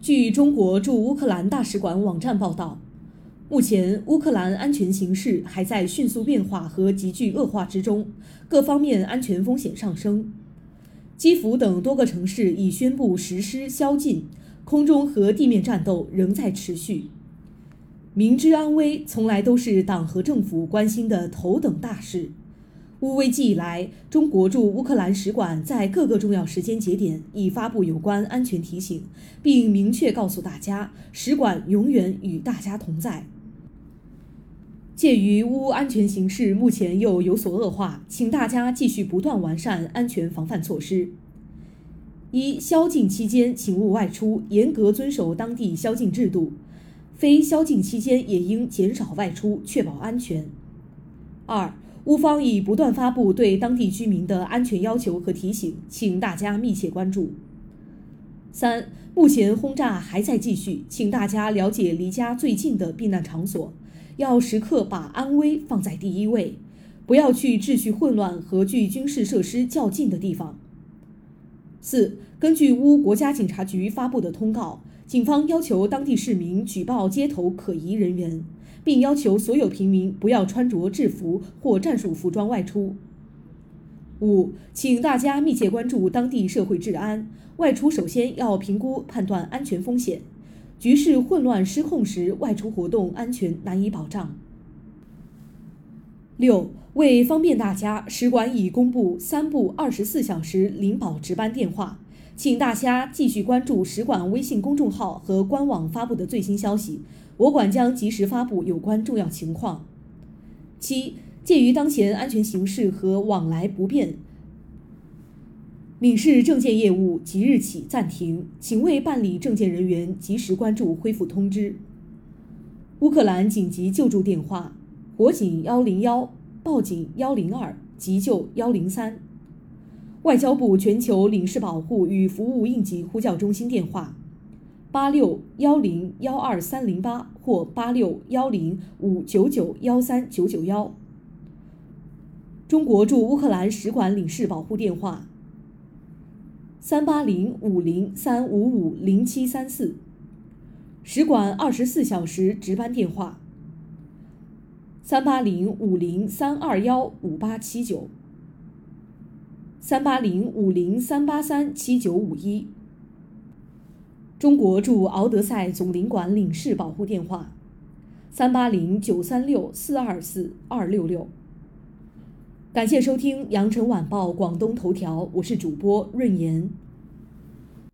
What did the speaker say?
据中国驻乌克兰大使馆网站报道，目前乌克兰安全形势还在迅速变化和急剧恶化之中，各方面安全风险上升。基辅等多个城市已宣布实施宵禁，空中和地面战斗仍在持续。民之安危从来都是党和政府关心的头等大事。乌危机以来，中国驻乌克兰使馆在各个重要时间节点已发布有关安全提醒，并明确告诉大家，使馆永远与大家同在。鉴于乌安全形势目前又有所恶化，请大家继续不断完善安全防范措施。一、宵禁期间请勿外出，严格遵守当地宵禁制度；非宵禁期间也应减少外出，确保安全。二、乌方已不断发布对当地居民的安全要求和提醒，请大家密切关注。三、目前轰炸还在继续，请大家了解离家最近的避难场所，要时刻把安危放在第一位，不要去秩序混乱和距军事设施较近的地方。四、根据乌国家警察局发布的通告，警方要求当地市民举报街头可疑人员。并要求所有平民不要穿着制服或战术服装外出。五，请大家密切关注当地社会治安，外出首先要评估判断安全风险，局势混乱失控时外出活动安全难以保障。六，为方便大家，使馆已公布三部二十四小时灵保值班电话，请大家继续关注使馆微信公众号和官网发布的最新消息。我馆将及时发布有关重要情况。七，鉴于当前安全形势和往来不便，领事证件业务即日起暂停，请为办理证件人员及时关注恢复通知。乌克兰紧急救助电话：火警幺零幺，报警幺零二，急救幺零三。外交部全球领事保护与服务应急呼叫中心电话。八六幺零幺二三零八或八六幺零五九九幺三九九幺。中国驻乌克兰使馆领事保护电话：三八零五零三五五零七三四。使馆二十四小时值班电话：三八零五零三二幺五八七九。三八零五零三八三七九五一。中国驻敖德赛总领馆领事保护电话：三八零九三六四二四二六六。感谢收听羊城晚报广东头条，我是主播润言。